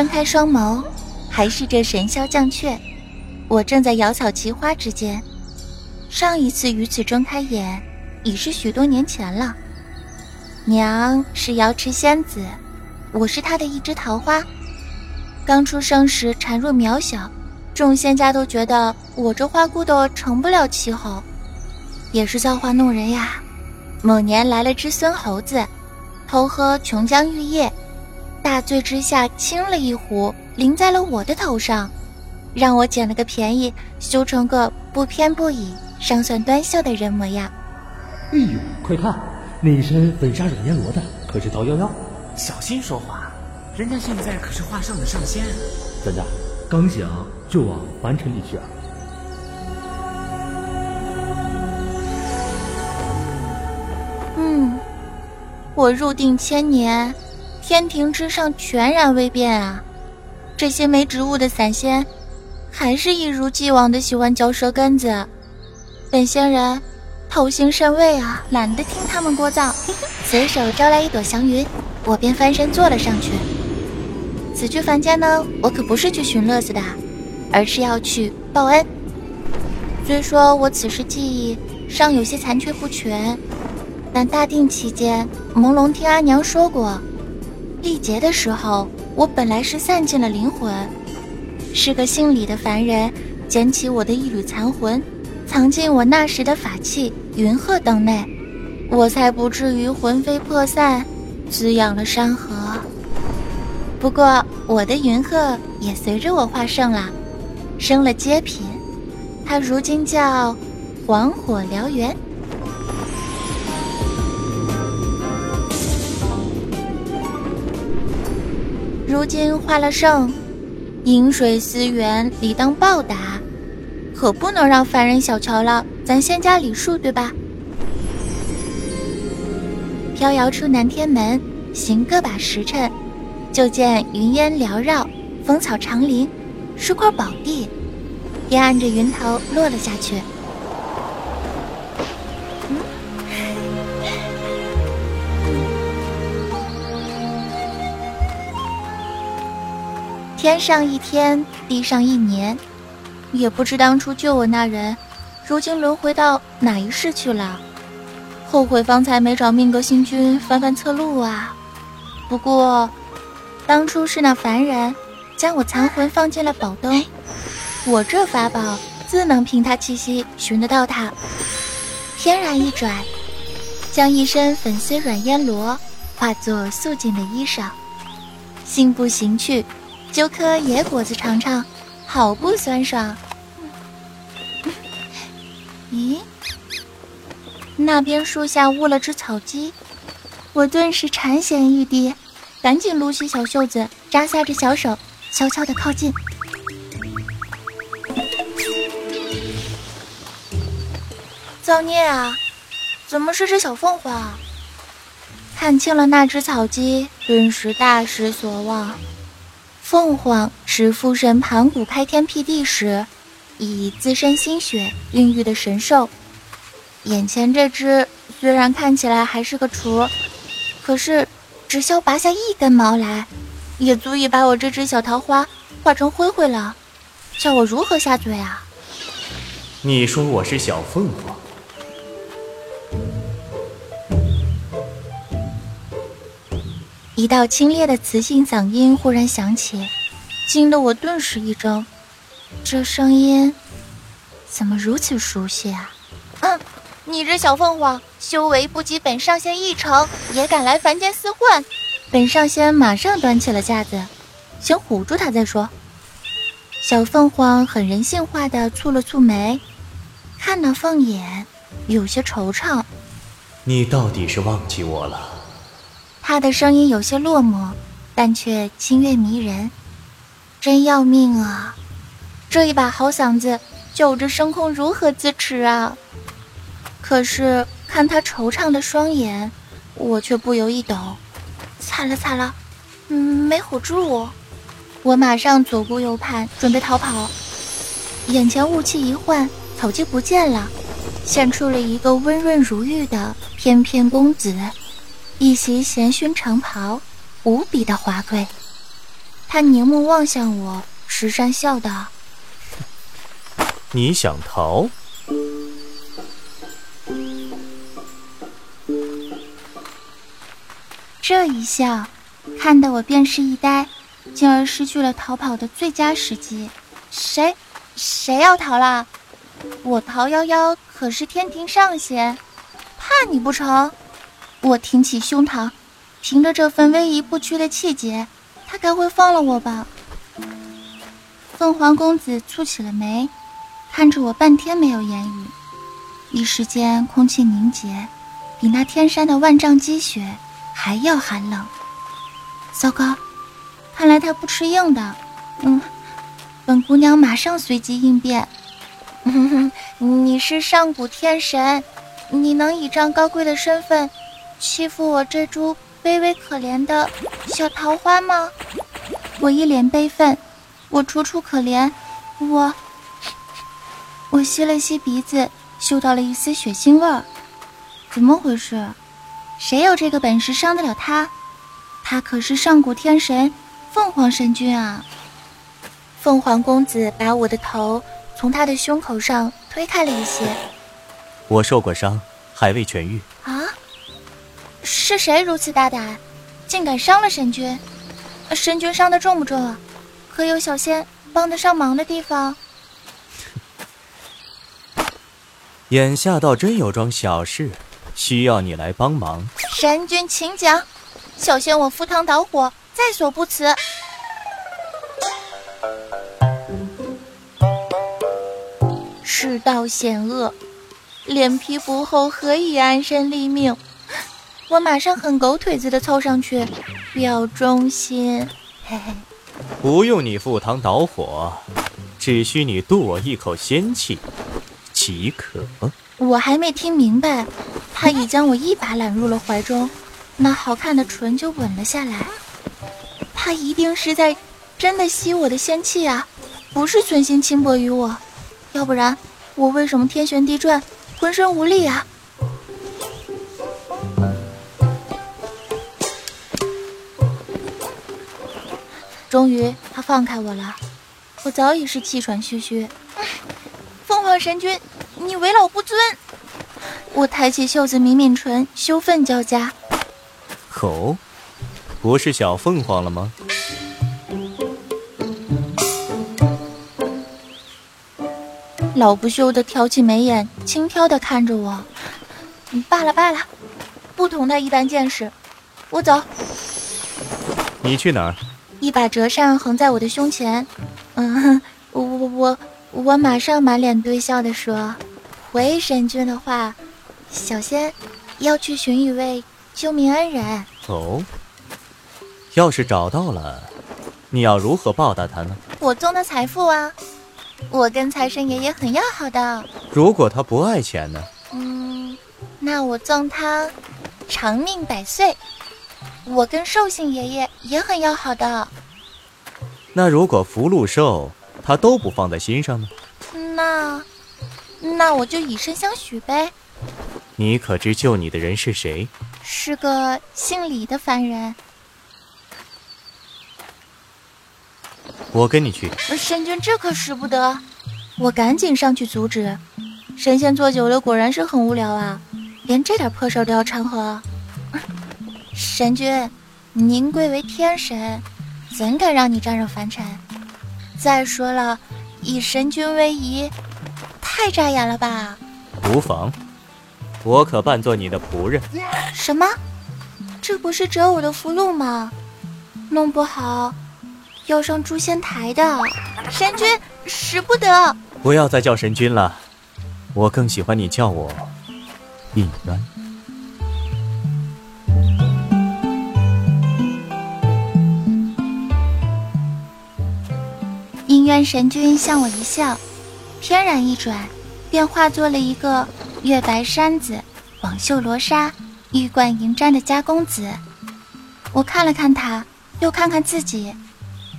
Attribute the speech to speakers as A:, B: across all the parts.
A: 睁开双眸，还是这神霄降阙。我正在瑶草奇花之间，上一次于此睁开眼，已是许多年前了。娘是瑶池仙子，我是她的一枝桃花。刚出生时孱弱渺小，众仙家都觉得我这花骨朵成不了气候，也是造化弄人呀。某年来了只孙猴子，偷喝琼浆玉液，大醉之下亲了一壶，淋在了我的头上。让我捡了个便宜，修成个不偏不倚、上算端秀的人模样。
B: 哎呦，快看，那身粉纱软烟罗的，可是桃夭夭。
C: 小心说话，人家现在可是画上的上仙。
B: 怎的？刚想就往凡尘里去啊？
A: 嗯，我入定千年，天庭之上全然未变啊。这些没职务的散仙。还是一如既往的喜欢嚼舌根子，本仙人头型甚位啊，懒得听他们聒噪，随手招来一朵祥云，我便翻身坐了上去。此去凡间呢，我可不是去寻乐子的，而是要去报恩。虽说我此时记忆尚有些残缺不全，但大定期间，朦胧听阿娘说过，历劫的时候，我本来是散尽了灵魂。是个姓李的凡人，捡起我的一缕残魂，藏进我那时的法器云鹤灯内，我才不至于魂飞魄散，滋养了山河。不过我的云鹤也随着我化圣了，升了阶品，它如今叫黄火燎原。如今化了圣。饮水思源，理当报答，可不能让凡人小瞧了咱仙家礼数，对吧？飘摇出南天门，行个把时辰，就见云烟缭绕，风草长林，是块宝地，便按着云头落了下去。天上一天，地上一年，也不知当初救我那人，如今轮回到哪一世去了。后悔方才没找命格星君翻翻测路啊！不过，当初是那凡人将我残魂放进了宝灯，我这法宝自能凭他气息寻得到他。天然一转，将一身粉丝软烟罗化作素净的衣裳，信步行去。揪颗野果子尝尝，好不酸爽。咦，那边树下卧了只草鸡，我顿时馋涎欲滴，赶紧撸起小袖子，扎下着小手，悄悄地靠近。造孽啊！怎么是只小凤凰？看清了那只草鸡，顿时大失所望。凤凰是父神盘古开天辟地时，以自身心血孕育的神兽。眼前这只虽然看起来还是个雏，可是只需拔下一根毛来，也足以把我这只小桃花化成灰灰了。叫我如何下嘴啊？
C: 你说我是小凤凰？
A: 一道清冽的磁性嗓音忽然响起，惊得我顿时一怔。这声音怎么如此熟悉啊？嗯，你这小凤凰，修为不及本上仙一成，也敢来凡间厮混？本上仙马上端起了架子，先唬住他再说。小凤凰很人性化的蹙了蹙眉，看那凤眼，有些惆怅。
C: 你到底是忘记我了？
A: 他的声音有些落寞，但却清越迷人，真要命啊！这一把好嗓子，就着声控如何自持啊？可是看他惆怅的双眼，我却不由一抖，惨了惨了，嗯，没唬住我。我马上左顾右盼，准备逃跑。眼前雾气一换，草鸡不见了，现出了一个温润如玉的翩翩公子。一袭闲熏长袍，无比的华贵。他凝目望向我，时善笑道：“
D: 你想逃？”
A: 这一笑，看得我便是一呆，进而失去了逃跑的最佳时机。谁？谁要逃了？我逃夭夭可是天庭上仙，怕你不成？我挺起胸膛，凭着这份威仪不屈的气节，他该会放了我吧？凤凰公子蹙起了眉，看着我半天没有言语，一时间空气凝结，比那天山的万丈积雪还要寒冷。糟糕，看来他不吃硬的。嗯。本姑娘马上随机应变。你是上古天神，你能以这样高贵的身份欺负我这株卑微可怜的小桃花吗？我一脸悲愤，我楚楚可怜，我我吸了吸鼻子，嗅到了一丝血腥味儿。怎么回事？谁有这个本事伤得了他？他可是上古天神凤凰神君啊！凤凰公子把我的头从他的胸口上推开了一些。
D: 我受过伤，还未痊愈。
A: 啊！是谁如此大胆，竟敢伤了神君？神君伤的重不重啊？可有小仙帮得上忙的地方？
D: 眼下倒真有桩小事，需要你来帮忙。
A: 神君，请讲。小仙我赴汤蹈火，在所不辞。世道险恶，脸皮不厚何以安身立命？我马上很狗腿子的凑上去，表忠心。嘿嘿，
D: 不用你赴汤蹈火，只需你渡我一口仙气即可。
A: 我还没听明白，他已将我一把揽入了怀中，那好看的唇就吻了下来。他一定是在真的吸我的仙气啊，不是存心轻薄于我，要不然。我为什么天旋地转，浑身无力啊？终于，他放开我了。我早已是气喘吁吁。凤凰神君，你为老不尊！我抬起袖子抿抿唇，羞愤交加。
D: 哦，不是小凤凰了吗？
A: 老不休的挑起眉眼，轻佻的看着我。罢了罢了，不同他一般见识。我走。
D: 你去哪儿？
A: 一把折扇横在我的胸前。嗯，我我我我马上满脸堆笑的说：“回神君的话，小仙要去寻一位救命恩人。”
D: 哦。要是找到了，你要如何报答他呢？
A: 我赠的财富啊。我跟财神爷爷很要好的。
D: 如果他不爱钱呢？
A: 嗯，那我赠他长命百岁。我跟寿星爷爷也很要好的。
D: 那如果福禄寿他都不放在心上呢？
A: 那，那我就以身相许呗。
D: 你可知救你的人是谁？
A: 是个姓李的凡人。
D: 我跟你去，
A: 神君这可使不得！我赶紧上去阻止。神仙做久了，果然是很无聊啊，连这点破事都要掺和。神君，您贵为天神，怎敢让你沾惹凡尘？再说了，以神君为仪，太扎眼了吧？
D: 无妨，我可扮作你的仆人。
A: 什么？这不是折我的福禄吗？弄不好。要上诛仙台的神君，使不得！
D: 不要再叫神君了，我更喜欢你叫我应渊。
A: 神君向我一笑，翩然一转，便化作了一个月白衫子、网袖罗纱、玉冠银簪的家公子。我看了看他，又看看自己。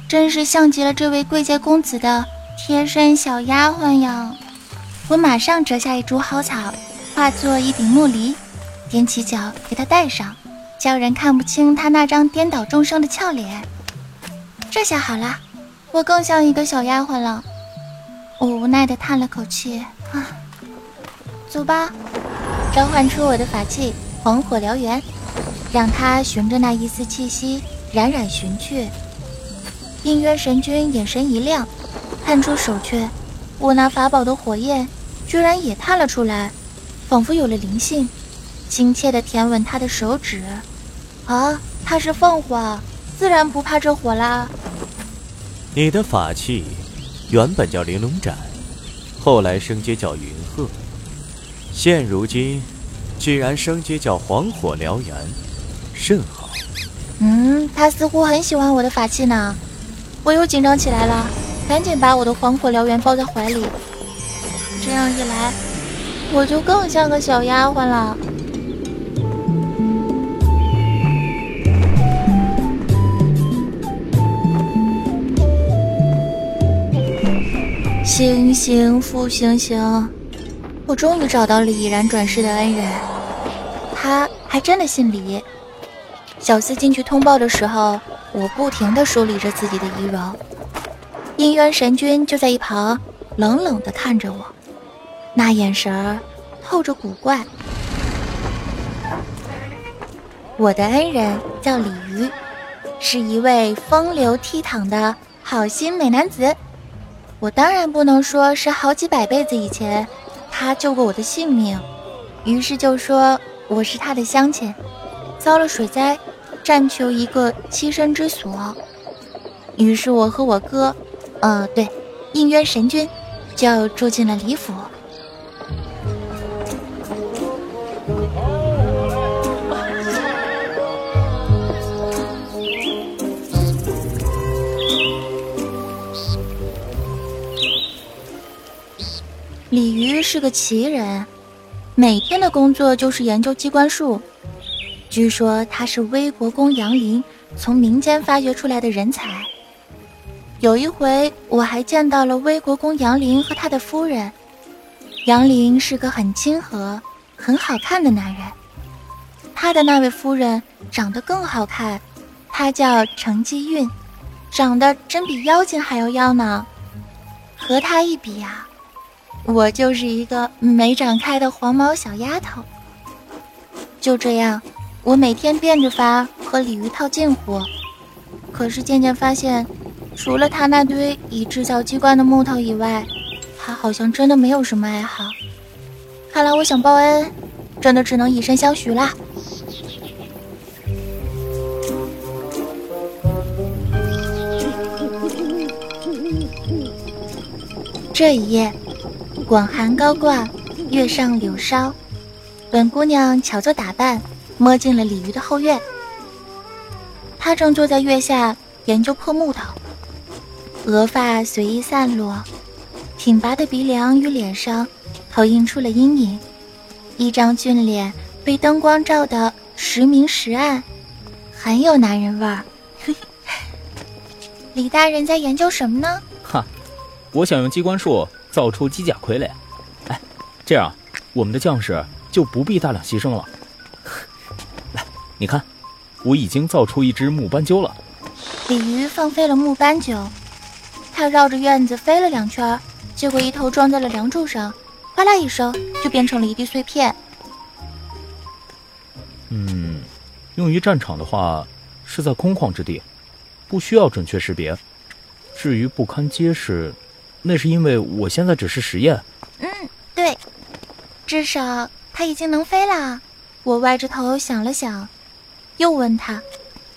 A: 真是像极了这位贵贱公子的贴身小丫鬟呀！我马上折下一株蒿草，化作一顶木梨，踮起脚给他戴上，叫人看不清他那张颠倒众生的俏脸。这下好了，我更像一个小丫鬟了。我无奈的叹了口气，啊，走吧，召唤出我的法器黄火燎原，让它循着那一丝气息冉冉寻去。应渊神君眼神一亮，探出手去，我那法宝的火焰居然也探了出来，仿佛有了灵性，亲切的舔吻他的手指。啊，他是凤凰，自然不怕这火啦。
D: 你的法器。原本叫玲珑斩，后来升阶叫云鹤，现如今居然升阶叫黄火燎原，甚好。
A: 嗯，他似乎很喜欢我的法器呢。我又紧张起来了，赶紧把我的黄火燎原抱在怀里。这样一来，我就更像个小丫鬟了。星星复星星，我终于找到了已然转世的恩人，他还真的姓李。小厮进去通报的时候，我不停地梳理着自己的仪容，姻缘神君就在一旁冷冷地看着我，那眼神儿透着古怪。我的恩人叫李鱼，是一位风流倜傥的好心美男子。我当然不能说是好几百辈子以前，他救过我的性命，于是就说我是他的乡亲，遭了水灾，暂求一个栖身之所。于是我和我哥，呃，对，应渊神君，就住进了李府。是个奇人，每天的工作就是研究机关术。据说他是威国公杨林从民间发掘出来的人才。有一回，我还见到了威国公杨林和他的夫人。杨林是个很亲和、很好看的男人，他的那位夫人长得更好看，她叫程继韵，长得真比妖精还要妖呢。和他一比呀。我就是一个没长开的黄毛小丫头。就这样，我每天变着法和鲤鱼套近乎。可是渐渐发现，除了他那堆以制造机关的木头以外，他好像真的没有什么爱好。看来我想报恩，真的只能以身相许啦。这一夜。广寒高挂，月上柳梢。本姑娘巧做打扮，摸进了鲤鱼的后院。她正坐在月下研究破木头，额发随意散落，挺拔的鼻梁与脸上投映出了阴影，一张俊脸被灯光照得时明时暗，很有男人味儿。李大人在研究什么呢？
E: 哈，我想用机关术。造出机甲傀儡，哎，这样我们的将士就不必大量牺牲了。来，你看，我已经造出一只木斑鸠了。
A: 鲤鱼放飞了木斑鸠，它绕着院子飞了两圈，结果一头撞在了梁柱上，哗啦一声就变成了一地碎片。
E: 嗯，用于战场的话，是在空旷之地，不需要准确识别。至于不堪结实。那是因为我现在只是实验。
A: 嗯，对，至少它已经能飞了。我歪着头想了想，又问他：“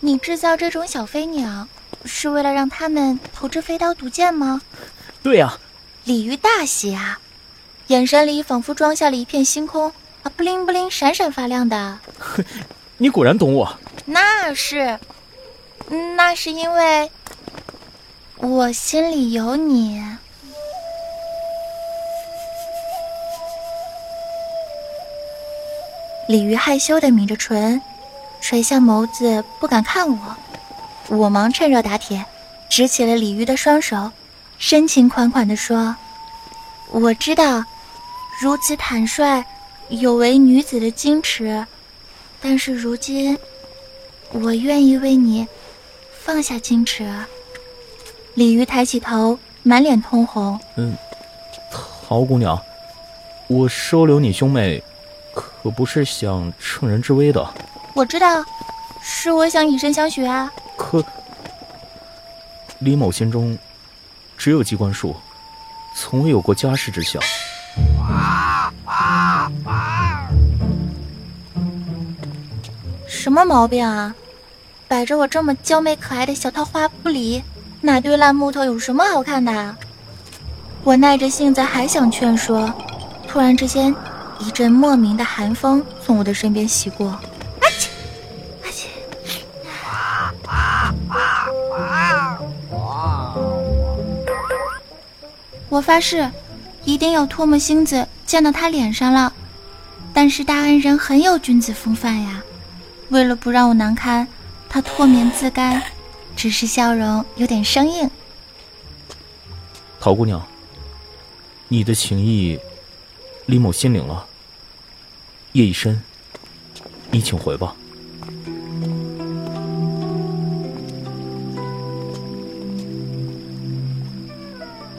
A: 你制造这种小飞鸟，是为了让他们投掷飞刀毒箭吗？”“
E: 对呀。”
A: 鲤鱼大喜啊，眼神里仿佛装下了一片星空，啊，不灵不灵，闪闪发亮的。
E: 你果然懂我。
A: 那是，那是因为我心里有你。鲤鱼害羞地抿着唇，垂下眸子，不敢看我。我忙趁热打铁，执起了鲤鱼的双手，深情款款地说：“我知道，如此坦率，有违女子的矜持。但是如今，我愿意为你放下矜持。”鲤鱼抬起头，满脸通红。
E: 嗯，陶姑娘，我收留你兄妹，可不是想乘人之危的。
A: 我知道，是我想以身相许啊。
E: 可李某心中只有机关术，从未有过家世之想。
A: 什么毛病啊？摆着我这么娇媚可爱的小桃花不理，那堆烂木头有什么好看的？我耐着性子还想劝说，突然之间，一阵莫名的寒风从我的身边袭过。阿切，阿切！我发誓，一定要唾沫星子溅到他脸上了。但是大恩人很有君子风范呀，为了不让我难堪。他唾面自干，只是笑容有点生硬。
E: 陶姑娘，你的情意，李某心领了。夜已深，你请回吧。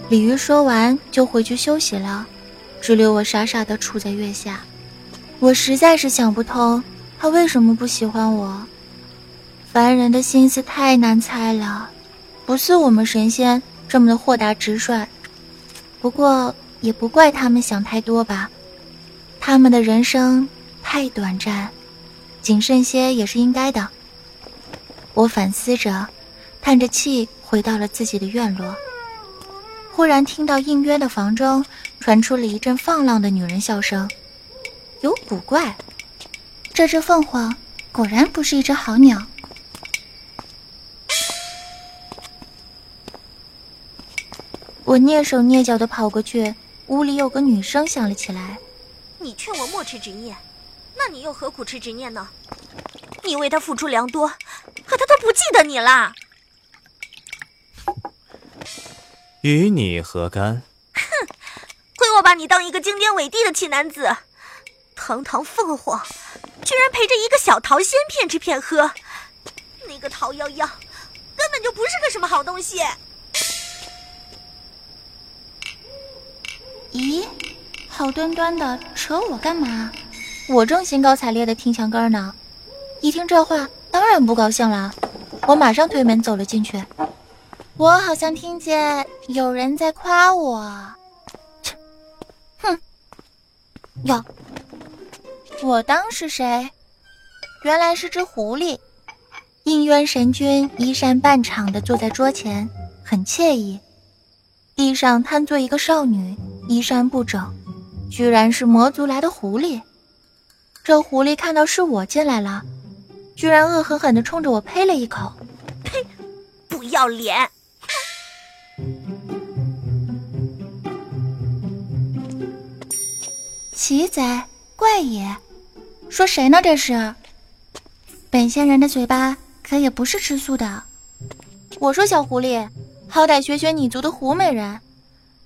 A: 鲤鱼说完就回去休息了，只留我傻傻的杵在月下。我实在是想不通，他为什么不喜欢我。凡人的心思太难猜了，不似我们神仙这么的豁达直率。不过也不怪他们想太多吧，他们的人生太短暂，谨慎些也是应该的。我反思着，叹着气回到了自己的院落。忽然听到应约的房中传出了一阵放浪的女人笑声，有古怪，这只凤凰果然不是一只好鸟。我蹑手蹑脚的跑过去，屋里有个女声响了起来：“
F: 你劝我莫持执念，那你又何苦持执念呢？你为他付出良多，可他都不记得你了。
D: 与你何干？
F: 哼，亏我把你当一个经典伟地的奇男子，堂堂凤凰，居然陪着一个小桃仙骗吃骗喝，那个桃夭夭，根本就不是个什么好东西。”
A: 咦，好端端的扯我干嘛？我正兴高采烈的听墙根呢，一听这话，当然不高兴了。我马上推门走了进去。我好像听见有人在夸我。切，哼，哟，我当是谁？原来是只狐狸。应渊神君衣衫半敞的坐在桌前，很惬意。地上瘫坐一个少女。衣衫不整，居然是魔族来的狐狸。这狐狸看到是我进来了，居然恶狠狠地冲着我呸了一口：“
F: 呸！不要脸！”
A: 奇哉，怪也！说谁呢？这是本仙人的嘴巴，可也不是吃素的。我说小狐狸，好歹学学你族的狐美人。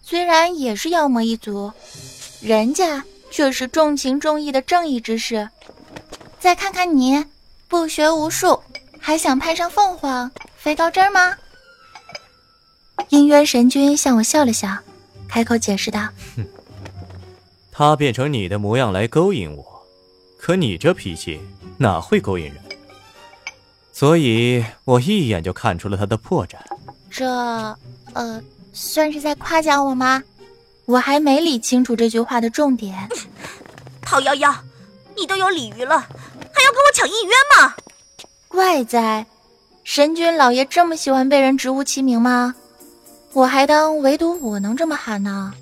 A: 虽然也是妖魔一族，人家却是重情重义的正义之士。再看看你，不学无术，还想攀上凤凰飞高枝吗？姻渊神君向我笑了笑，开口解释道：“
D: 哼，他变成你的模样来勾引我，可你这脾气哪会勾引人？所以我一眼就看出了他的破绽。
A: 这，呃。”算是在夸奖我吗？我还没理清楚这句话的重点。
F: 陶夭夭，你都有鲤鱼了，还要跟我抢姻缘吗？
A: 怪哉，神君老爷这么喜欢被人直呼其名吗？我还当唯独我能这么喊呢。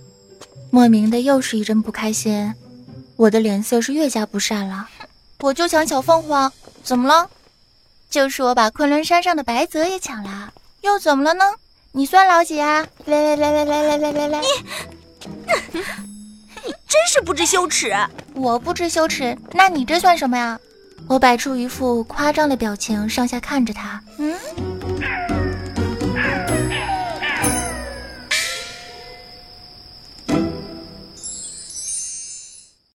A: 莫名的又是一阵不开心，我的脸色是越加不善了。我就抢小凤凰，怎么了？就是我把昆仑山上的白泽也抢了，又怎么了呢？你算老几啊？来来来来来来来来来！
F: 你，你真是不知羞耻！
A: 我不知羞耻，那你这算什么呀？我摆出一副夸张的表情，上下看着他。嗯，